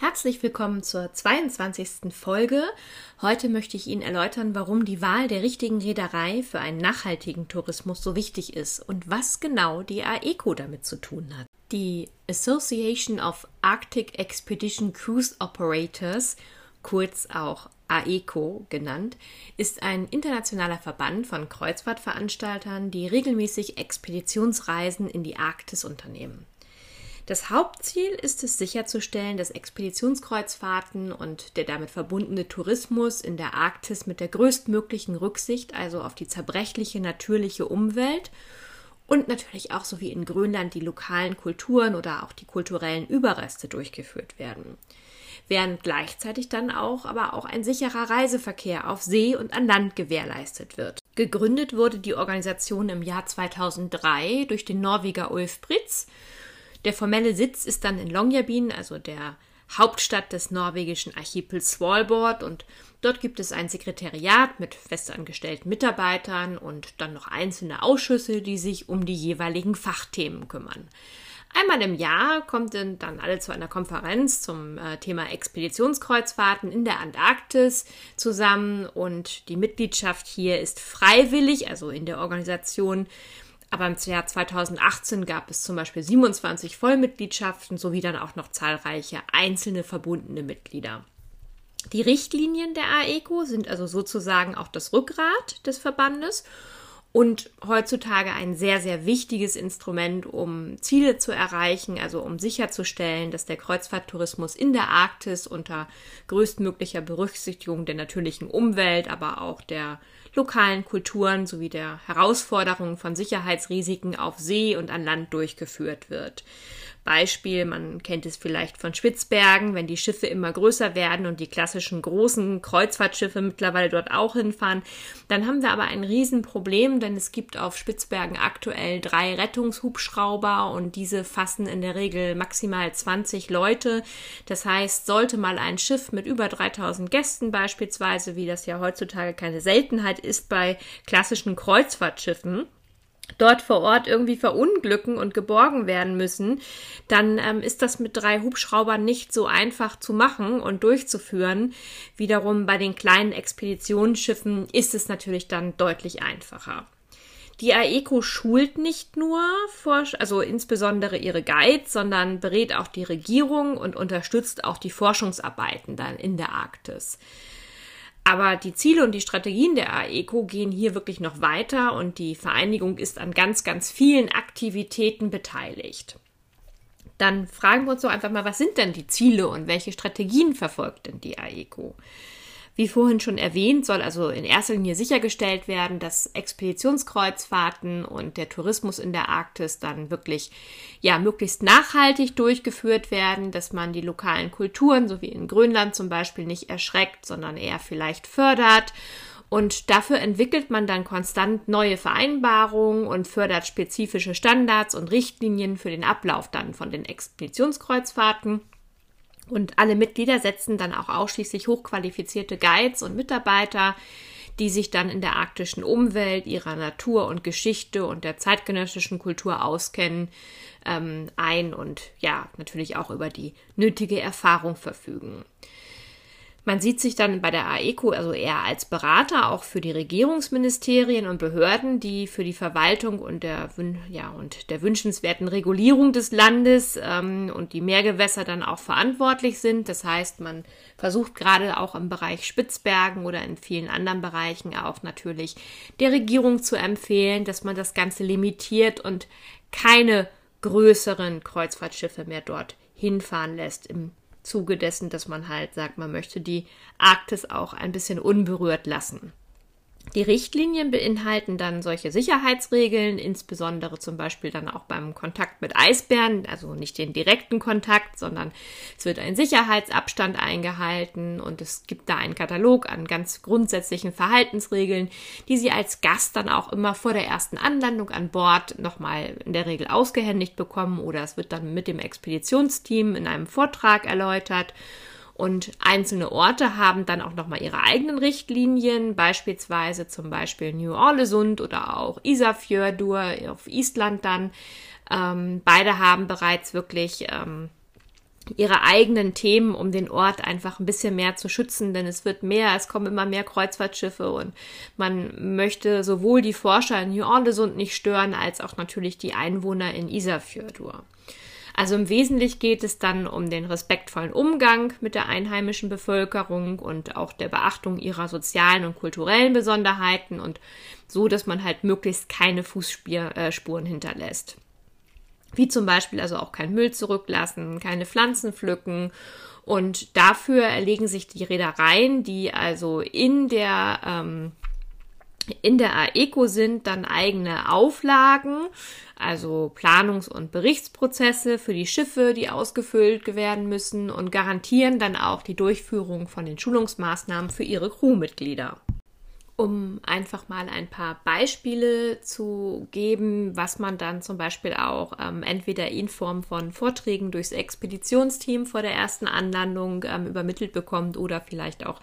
Herzlich willkommen zur 22. Folge. Heute möchte ich Ihnen erläutern, warum die Wahl der richtigen Reederei für einen nachhaltigen Tourismus so wichtig ist und was genau die AECO damit zu tun hat. Die Association of Arctic Expedition Cruise Operators, kurz auch AECO genannt, ist ein internationaler Verband von Kreuzfahrtveranstaltern, die regelmäßig Expeditionsreisen in die Arktis unternehmen. Das Hauptziel ist es sicherzustellen, dass Expeditionskreuzfahrten und der damit verbundene Tourismus in der Arktis mit der größtmöglichen Rücksicht, also auf die zerbrechliche natürliche Umwelt und natürlich auch so wie in Grönland die lokalen Kulturen oder auch die kulturellen Überreste durchgeführt werden. Während gleichzeitig dann auch aber auch ein sicherer Reiseverkehr auf See und an Land gewährleistet wird. Gegründet wurde die Organisation im Jahr 2003 durch den Norweger Ulf Britz der formelle Sitz ist dann in Longyearbyen, also der Hauptstadt des norwegischen Archipels Svalbard und dort gibt es ein Sekretariat mit festangestellten Mitarbeitern und dann noch einzelne Ausschüsse, die sich um die jeweiligen Fachthemen kümmern. Einmal im Jahr kommt dann alle zu einer Konferenz zum äh, Thema Expeditionskreuzfahrten in der Antarktis zusammen und die Mitgliedschaft hier ist freiwillig, also in der Organisation aber im Jahr 2018 gab es zum Beispiel 27 Vollmitgliedschaften sowie dann auch noch zahlreiche einzelne verbundene Mitglieder. Die Richtlinien der AECO sind also sozusagen auch das Rückgrat des Verbandes und heutzutage ein sehr, sehr wichtiges Instrument, um Ziele zu erreichen, also um sicherzustellen, dass der Kreuzfahrttourismus in der Arktis unter größtmöglicher Berücksichtigung der natürlichen Umwelt, aber auch der lokalen Kulturen sowie der Herausforderungen von Sicherheitsrisiken auf See und an Land durchgeführt wird. Beispiel, man kennt es vielleicht von Spitzbergen, wenn die Schiffe immer größer werden und die klassischen großen Kreuzfahrtschiffe mittlerweile dort auch hinfahren, dann haben wir aber ein Riesenproblem, denn es gibt auf Spitzbergen aktuell drei Rettungshubschrauber und diese fassen in der Regel maximal 20 Leute. Das heißt, sollte mal ein Schiff mit über 3000 Gästen beispielsweise, wie das ja heutzutage keine Seltenheit ist bei klassischen Kreuzfahrtschiffen, dort vor Ort irgendwie verunglücken und geborgen werden müssen, dann ähm, ist das mit drei Hubschraubern nicht so einfach zu machen und durchzuführen. Wiederum bei den kleinen Expeditionsschiffen ist es natürlich dann deutlich einfacher. Die AECO schult nicht nur, also insbesondere ihre Guides, sondern berät auch die Regierung und unterstützt auch die Forschungsarbeiten dann in der Arktis. Aber die Ziele und die Strategien der AECO gehen hier wirklich noch weiter und die Vereinigung ist an ganz, ganz vielen Aktivitäten beteiligt. Dann fragen wir uns doch einfach mal, was sind denn die Ziele und welche Strategien verfolgt denn die AECO? Wie vorhin schon erwähnt, soll also in erster Linie sichergestellt werden, dass Expeditionskreuzfahrten und der Tourismus in der Arktis dann wirklich ja möglichst nachhaltig durchgeführt werden, dass man die lokalen Kulturen, so wie in Grönland zum Beispiel, nicht erschreckt, sondern eher vielleicht fördert. Und dafür entwickelt man dann konstant neue Vereinbarungen und fördert spezifische Standards und Richtlinien für den Ablauf dann von den Expeditionskreuzfahrten. Und alle Mitglieder setzen dann auch ausschließlich hochqualifizierte Guides und Mitarbeiter, die sich dann in der arktischen Umwelt, ihrer Natur und Geschichte und der zeitgenössischen Kultur auskennen, ähm, ein und ja, natürlich auch über die nötige Erfahrung verfügen. Man sieht sich dann bei der AECO also eher als Berater auch für die Regierungsministerien und Behörden, die für die Verwaltung und der, ja, und der wünschenswerten Regulierung des Landes ähm, und die Meergewässer dann auch verantwortlich sind. Das heißt, man versucht gerade auch im Bereich Spitzbergen oder in vielen anderen Bereichen auch natürlich der Regierung zu empfehlen, dass man das Ganze limitiert und keine größeren Kreuzfahrtschiffe mehr dort hinfahren lässt im Zuge dessen, dass man halt sagt, man möchte die Arktis auch ein bisschen unberührt lassen. Die Richtlinien beinhalten dann solche Sicherheitsregeln, insbesondere zum Beispiel dann auch beim Kontakt mit Eisbären, also nicht den direkten Kontakt, sondern es wird ein Sicherheitsabstand eingehalten und es gibt da einen Katalog an ganz grundsätzlichen Verhaltensregeln, die Sie als Gast dann auch immer vor der ersten Anlandung an Bord nochmal in der Regel ausgehändigt bekommen oder es wird dann mit dem Expeditionsteam in einem Vortrag erläutert. Und einzelne Orte haben dann auch nochmal ihre eigenen Richtlinien, beispielsweise zum Beispiel New Orleans oder auch Isafjordur auf Island dann. Ähm, beide haben bereits wirklich ähm, ihre eigenen Themen, um den Ort einfach ein bisschen mehr zu schützen, denn es wird mehr, es kommen immer mehr Kreuzfahrtschiffe und man möchte sowohl die Forscher in New Orleans nicht stören, als auch natürlich die Einwohner in Isafjordur. Also im Wesentlichen geht es dann um den respektvollen Umgang mit der einheimischen Bevölkerung und auch der Beachtung ihrer sozialen und kulturellen Besonderheiten und so, dass man halt möglichst keine Fußspuren äh, hinterlässt. Wie zum Beispiel also auch kein Müll zurücklassen, keine Pflanzen pflücken und dafür erlegen sich die Reedereien, die also in der ähm, in der AECO sind dann eigene Auflagen, also Planungs- und Berichtsprozesse für die Schiffe, die ausgefüllt werden müssen und garantieren dann auch die Durchführung von den Schulungsmaßnahmen für ihre Crewmitglieder um einfach mal ein paar Beispiele zu geben, was man dann zum Beispiel auch ähm, entweder in Form von Vorträgen durchs Expeditionsteam vor der ersten Anlandung ähm, übermittelt bekommt oder vielleicht auch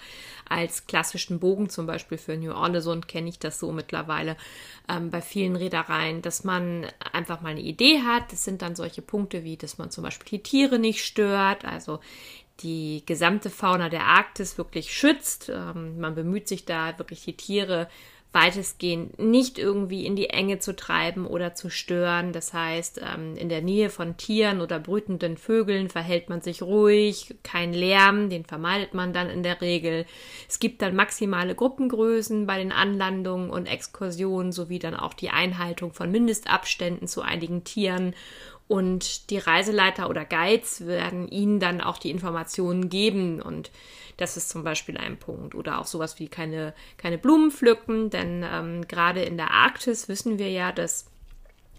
als klassischen Bogen, zum Beispiel für New Orleans und kenne ich das so mittlerweile ähm, bei vielen Reedereien, dass man einfach mal eine Idee hat. Das sind dann solche Punkte wie, dass man zum Beispiel die Tiere nicht stört, also die gesamte Fauna der Arktis wirklich schützt. Ähm, man bemüht sich da wirklich die Tiere weitestgehend nicht irgendwie in die Enge zu treiben oder zu stören. Das heißt, ähm, in der Nähe von Tieren oder brütenden Vögeln verhält man sich ruhig, kein Lärm, den vermeidet man dann in der Regel. Es gibt dann maximale Gruppengrößen bei den Anlandungen und Exkursionen sowie dann auch die Einhaltung von Mindestabständen zu einigen Tieren und die Reiseleiter oder Guides werden ihnen dann auch die Informationen geben und das ist zum Beispiel ein Punkt. Oder auch sowas wie keine, keine Blumen pflücken, denn ähm, gerade in der Arktis wissen wir ja, dass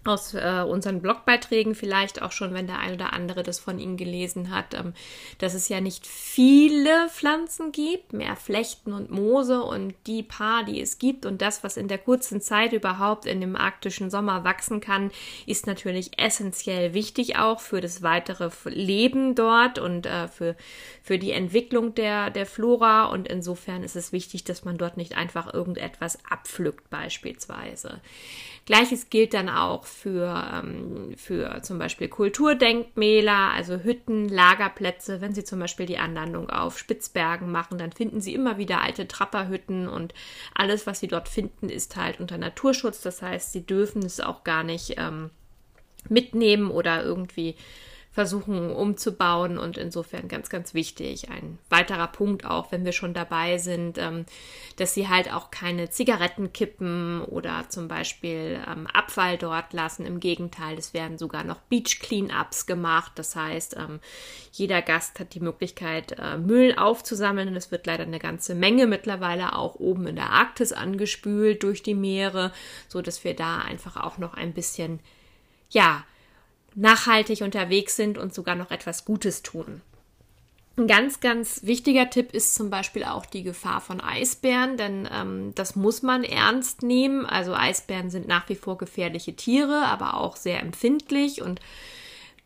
aus äh, unseren Blogbeiträgen vielleicht auch schon, wenn der ein oder andere das von Ihnen gelesen hat, ähm, dass es ja nicht viele Pflanzen gibt, mehr Flechten und Moose und die paar, die es gibt und das, was in der kurzen Zeit überhaupt in dem arktischen Sommer wachsen kann, ist natürlich essentiell wichtig auch für das weitere Leben dort und äh, für, für die Entwicklung der, der Flora und insofern ist es wichtig, dass man dort nicht einfach irgendetwas abpflückt beispielsweise. Gleiches gilt dann auch für, ähm, für zum Beispiel Kulturdenkmäler, also Hütten, Lagerplätze. Wenn Sie zum Beispiel die Anlandung auf Spitzbergen machen, dann finden Sie immer wieder alte Trapperhütten und alles, was Sie dort finden, ist halt unter Naturschutz. Das heißt, Sie dürfen es auch gar nicht ähm, mitnehmen oder irgendwie versuchen umzubauen und insofern ganz, ganz wichtig. Ein weiterer Punkt auch, wenn wir schon dabei sind, ähm, dass sie halt auch keine Zigaretten kippen oder zum Beispiel ähm, Abfall dort lassen. Im Gegenteil, es werden sogar noch Beach Cleanups gemacht. Das heißt, ähm, jeder Gast hat die Möglichkeit, äh, Müll aufzusammeln es wird leider eine ganze Menge mittlerweile auch oben in der Arktis angespült durch die Meere, so dass wir da einfach auch noch ein bisschen, ja, nachhaltig unterwegs sind und sogar noch etwas Gutes tun. Ein ganz, ganz wichtiger Tipp ist zum Beispiel auch die Gefahr von Eisbären, denn ähm, das muss man ernst nehmen. Also Eisbären sind nach wie vor gefährliche Tiere, aber auch sehr empfindlich und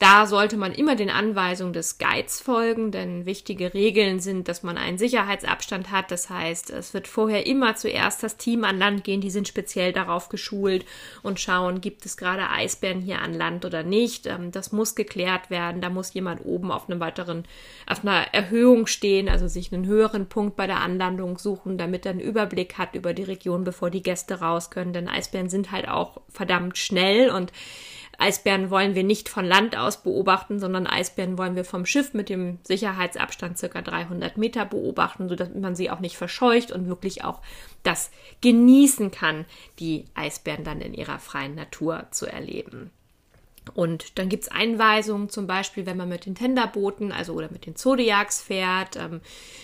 da sollte man immer den Anweisungen des Guides folgen, denn wichtige Regeln sind, dass man einen Sicherheitsabstand hat. Das heißt, es wird vorher immer zuerst das Team an Land gehen, die sind speziell darauf geschult und schauen, gibt es gerade Eisbären hier an Land oder nicht. Ähm, das muss geklärt werden. Da muss jemand oben auf einem weiteren, auf einer Erhöhung stehen, also sich einen höheren Punkt bei der Anlandung suchen, damit er einen Überblick hat über die Region, bevor die Gäste raus können. Denn Eisbären sind halt auch verdammt schnell und Eisbären wollen wir nicht von Land aus beobachten, sondern Eisbären wollen wir vom Schiff mit dem Sicherheitsabstand circa 300 Meter beobachten, sodass man sie auch nicht verscheucht und wirklich auch das genießen kann, die Eisbären dann in ihrer freien Natur zu erleben. Und dann gibt es Einweisungen, zum Beispiel, wenn man mit den Tenderbooten, also oder mit den Zodiacs fährt. Ähm,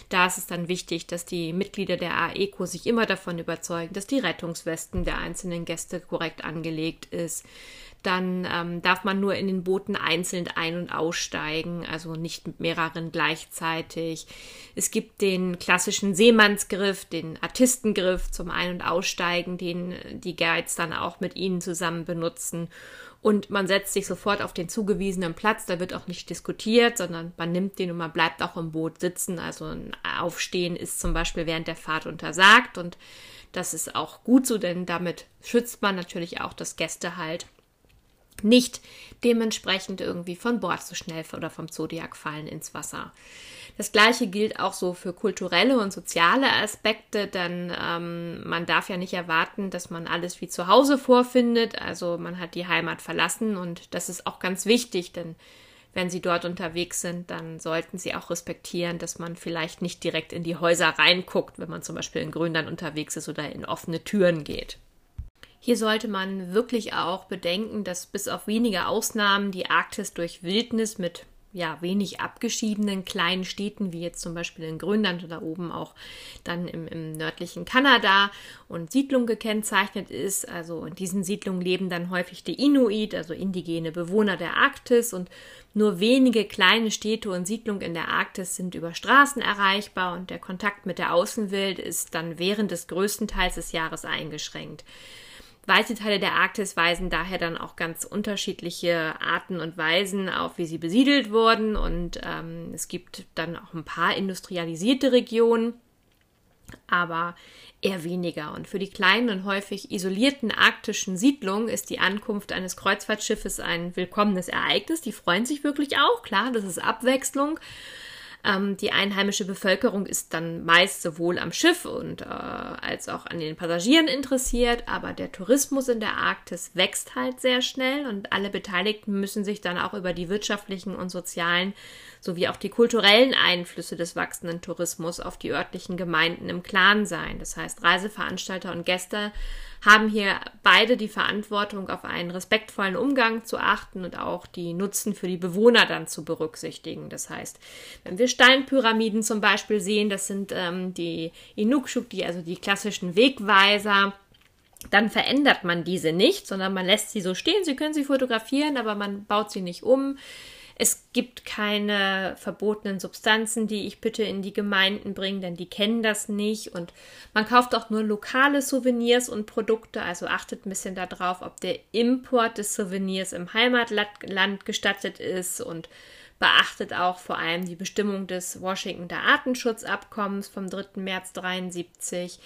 da ist es dann wichtig, dass die Mitglieder der AECO sich immer davon überzeugen, dass die Rettungswesten der einzelnen Gäste korrekt angelegt ist. Dann ähm, darf man nur in den Booten einzeln ein- und aussteigen, also nicht mit mehreren gleichzeitig. Es gibt den klassischen Seemannsgriff, den Artistengriff zum Ein- und Aussteigen, den die Guides dann auch mit ihnen zusammen benutzen und man setzt sich sofort auf den zugewiesenen Platz. Da wird auch nicht diskutiert, sondern man nimmt den und man bleibt auch im Boot sitzen. Also ein Aufstehen ist zum Beispiel während der Fahrt untersagt und das ist auch gut so, denn damit schützt man natürlich auch das Gäste halt nicht dementsprechend irgendwie von Bord so schnell oder vom Zodiac fallen ins Wasser. Das gleiche gilt auch so für kulturelle und soziale Aspekte, denn ähm, man darf ja nicht erwarten, dass man alles wie zu Hause vorfindet. Also man hat die Heimat verlassen und das ist auch ganz wichtig, denn wenn Sie dort unterwegs sind, dann sollten Sie auch respektieren, dass man vielleicht nicht direkt in die Häuser reinguckt, wenn man zum Beispiel in Grönland unterwegs ist oder in offene Türen geht. Hier sollte man wirklich auch bedenken, dass bis auf wenige Ausnahmen die Arktis durch Wildnis mit ja, wenig abgeschiedenen kleinen Städten, wie jetzt zum Beispiel in Grönland oder oben auch dann im, im nördlichen Kanada und Siedlung gekennzeichnet ist. Also in diesen Siedlungen leben dann häufig die Inuit, also indigene Bewohner der Arktis und nur wenige kleine Städte und Siedlungen in der Arktis sind über Straßen erreichbar und der Kontakt mit der Außenwelt ist dann während des größten Teils des Jahres eingeschränkt. Weite Teile der Arktis weisen daher dann auch ganz unterschiedliche Arten und Weisen auf, wie sie besiedelt wurden. Und ähm, es gibt dann auch ein paar industrialisierte Regionen, aber eher weniger. Und für die kleinen und häufig isolierten arktischen Siedlungen ist die Ankunft eines Kreuzfahrtschiffes ein willkommenes Ereignis. Die freuen sich wirklich auch, klar, das ist Abwechslung. Ähm, die einheimische Bevölkerung ist dann meist sowohl am Schiff und äh, als auch an den Passagieren interessiert, aber der Tourismus in der Arktis wächst halt sehr schnell und alle Beteiligten müssen sich dann auch über die wirtschaftlichen und sozialen sowie auch die kulturellen Einflüsse des wachsenden Tourismus auf die örtlichen Gemeinden im Klaren sein. Das heißt, Reiseveranstalter und Gäste haben hier beide die Verantwortung, auf einen respektvollen Umgang zu achten und auch die Nutzen für die Bewohner dann zu berücksichtigen. Das heißt, wenn wir Steinpyramiden zum Beispiel sehen, das sind ähm, die Inukshuk, die also die klassischen Wegweiser, dann verändert man diese nicht, sondern man lässt sie so stehen. Sie können sie fotografieren, aber man baut sie nicht um. Es gibt keine verbotenen Substanzen, die ich bitte in die Gemeinden bringe, denn die kennen das nicht. Und man kauft auch nur lokale Souvenirs und Produkte. Also achtet ein bisschen darauf, ob der Import des Souvenirs im Heimatland gestattet ist und beachtet auch vor allem die Bestimmung des Washingtoner Artenschutzabkommens vom 3. März 1973.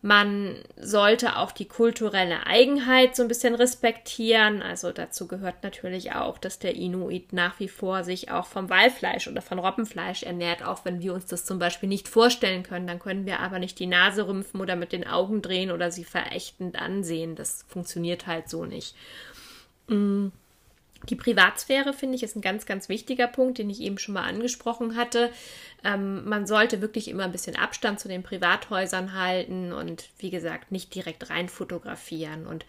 Man sollte auch die kulturelle Eigenheit so ein bisschen respektieren. Also dazu gehört natürlich auch, dass der Inuit nach wie vor sich auch vom Walfleisch oder von Robbenfleisch ernährt, auch wenn wir uns das zum Beispiel nicht vorstellen können. Dann können wir aber nicht die Nase rümpfen oder mit den Augen drehen oder sie verächtend ansehen. Das funktioniert halt so nicht. Mm. Die Privatsphäre, finde ich, ist ein ganz, ganz wichtiger Punkt, den ich eben schon mal angesprochen hatte. Ähm, man sollte wirklich immer ein bisschen Abstand zu den Privathäusern halten und, wie gesagt, nicht direkt rein fotografieren. Und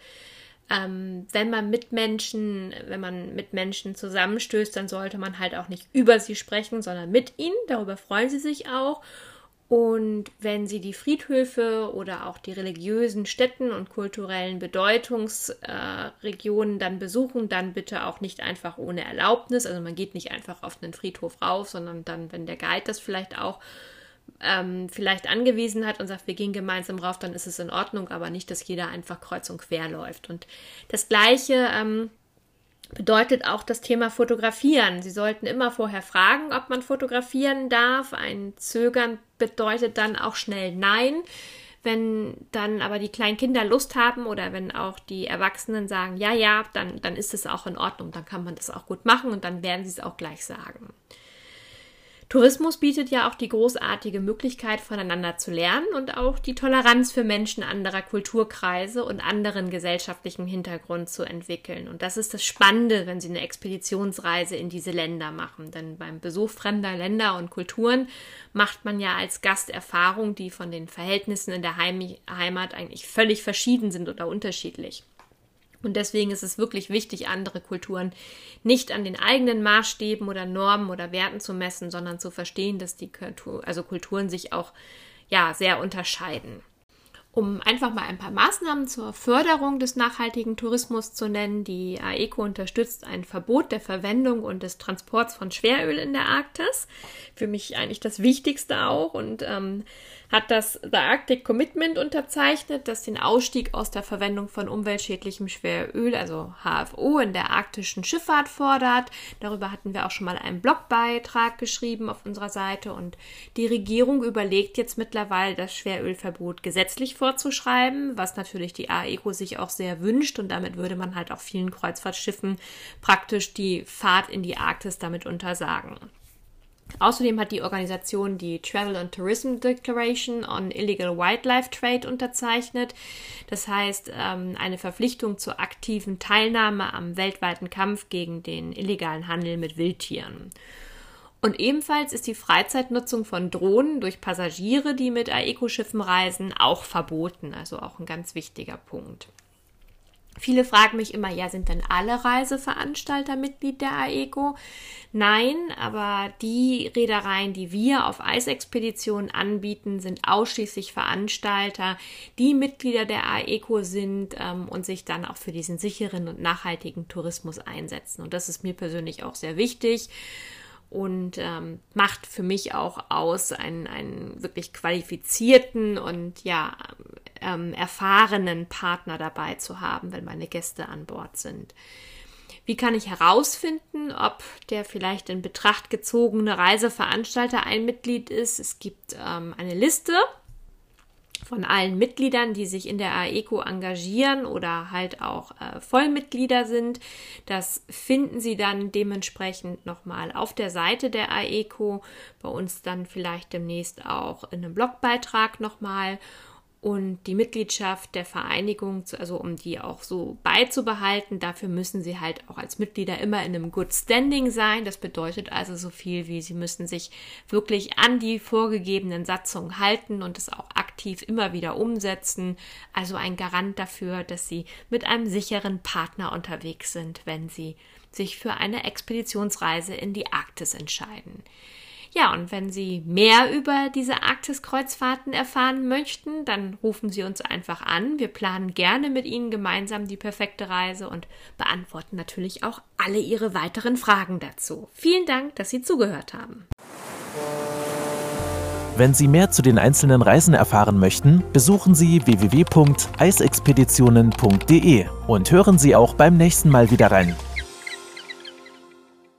ähm, wenn man mit Menschen, wenn man mit Menschen zusammenstößt, dann sollte man halt auch nicht über sie sprechen, sondern mit ihnen. Darüber freuen sie sich auch. Und wenn Sie die Friedhöfe oder auch die religiösen Stätten und kulturellen Bedeutungsregionen äh, dann besuchen, dann bitte auch nicht einfach ohne Erlaubnis. Also man geht nicht einfach auf einen Friedhof rauf, sondern dann, wenn der Guide das vielleicht auch ähm, vielleicht angewiesen hat und sagt, wir gehen gemeinsam rauf, dann ist es in Ordnung, aber nicht, dass jeder einfach kreuz und quer läuft. Und das Gleiche ähm, bedeutet auch das Thema Fotografieren. Sie sollten immer vorher fragen, ob man fotografieren darf. Ein Zögern bedeutet dann auch schnell Nein. Wenn dann aber die kleinen Kinder Lust haben oder wenn auch die Erwachsenen sagen, ja, ja, dann, dann ist es auch in Ordnung, dann kann man das auch gut machen und dann werden sie es auch gleich sagen. Tourismus bietet ja auch die großartige Möglichkeit, voneinander zu lernen und auch die Toleranz für Menschen anderer Kulturkreise und anderen gesellschaftlichen Hintergrund zu entwickeln. Und das ist das Spannende, wenn Sie eine Expeditionsreise in diese Länder machen. Denn beim Besuch fremder Länder und Kulturen macht man ja als Gast Erfahrungen, die von den Verhältnissen in der Heim Heimat eigentlich völlig verschieden sind oder unterschiedlich. Und deswegen ist es wirklich wichtig, andere Kulturen nicht an den eigenen Maßstäben oder Normen oder Werten zu messen, sondern zu verstehen, dass die Kultur, also Kulturen sich auch ja sehr unterscheiden. Um einfach mal ein paar Maßnahmen zur Förderung des nachhaltigen Tourismus zu nennen, die AECO unterstützt ein Verbot der Verwendung und des Transports von Schweröl in der Arktis. Für mich eigentlich das Wichtigste auch und ähm, hat das The Arctic Commitment unterzeichnet, das den Ausstieg aus der Verwendung von umweltschädlichem Schweröl, also HFO, in der arktischen Schifffahrt fordert. Darüber hatten wir auch schon mal einen Blogbeitrag geschrieben auf unserer Seite und die Regierung überlegt jetzt mittlerweile, das Schwerölverbot gesetzlich vorzuschreiben, was natürlich die AECO sich auch sehr wünscht und damit würde man halt auch vielen Kreuzfahrtschiffen praktisch die Fahrt in die Arktis damit untersagen. Außerdem hat die Organisation die Travel and Tourism Declaration on Illegal Wildlife Trade unterzeichnet. Das heißt, ähm, eine Verpflichtung zur aktiven Teilnahme am weltweiten Kampf gegen den illegalen Handel mit Wildtieren. Und ebenfalls ist die Freizeitnutzung von Drohnen durch Passagiere, die mit AECO-Schiffen reisen, auch verboten. Also auch ein ganz wichtiger Punkt. Viele fragen mich immer, ja, sind denn alle Reiseveranstalter Mitglied der AECO? Nein, aber die Reedereien, die wir auf Eisexpeditionen anbieten, sind ausschließlich Veranstalter, die Mitglieder der AECO sind ähm, und sich dann auch für diesen sicheren und nachhaltigen Tourismus einsetzen. Und das ist mir persönlich auch sehr wichtig und ähm, macht für mich auch aus, einen, einen wirklich qualifizierten und ja ähm, erfahrenen Partner dabei zu haben, wenn meine Gäste an Bord sind. Wie kann ich herausfinden, ob der vielleicht in Betracht gezogene Reiseveranstalter ein Mitglied ist? Es gibt ähm, eine Liste von allen Mitgliedern, die sich in der AECO engagieren oder halt auch äh, Vollmitglieder sind. Das finden Sie dann dementsprechend nochmal auf der Seite der AECO, bei uns dann vielleicht demnächst auch in einem Blogbeitrag nochmal. Und die Mitgliedschaft der Vereinigung, also um die auch so beizubehalten, dafür müssen sie halt auch als Mitglieder immer in einem Good Standing sein. Das bedeutet also so viel wie sie müssen sich wirklich an die vorgegebenen Satzungen halten und es auch aktiv immer wieder umsetzen. Also ein Garant dafür, dass sie mit einem sicheren Partner unterwegs sind, wenn sie sich für eine Expeditionsreise in die Arktis entscheiden. Ja, und wenn Sie mehr über diese Arktis-Kreuzfahrten erfahren möchten, dann rufen Sie uns einfach an. Wir planen gerne mit Ihnen gemeinsam die perfekte Reise und beantworten natürlich auch alle Ihre weiteren Fragen dazu. Vielen Dank, dass Sie zugehört haben. Wenn Sie mehr zu den einzelnen Reisen erfahren möchten, besuchen Sie www.eisexpeditionen.de und hören Sie auch beim nächsten Mal wieder rein.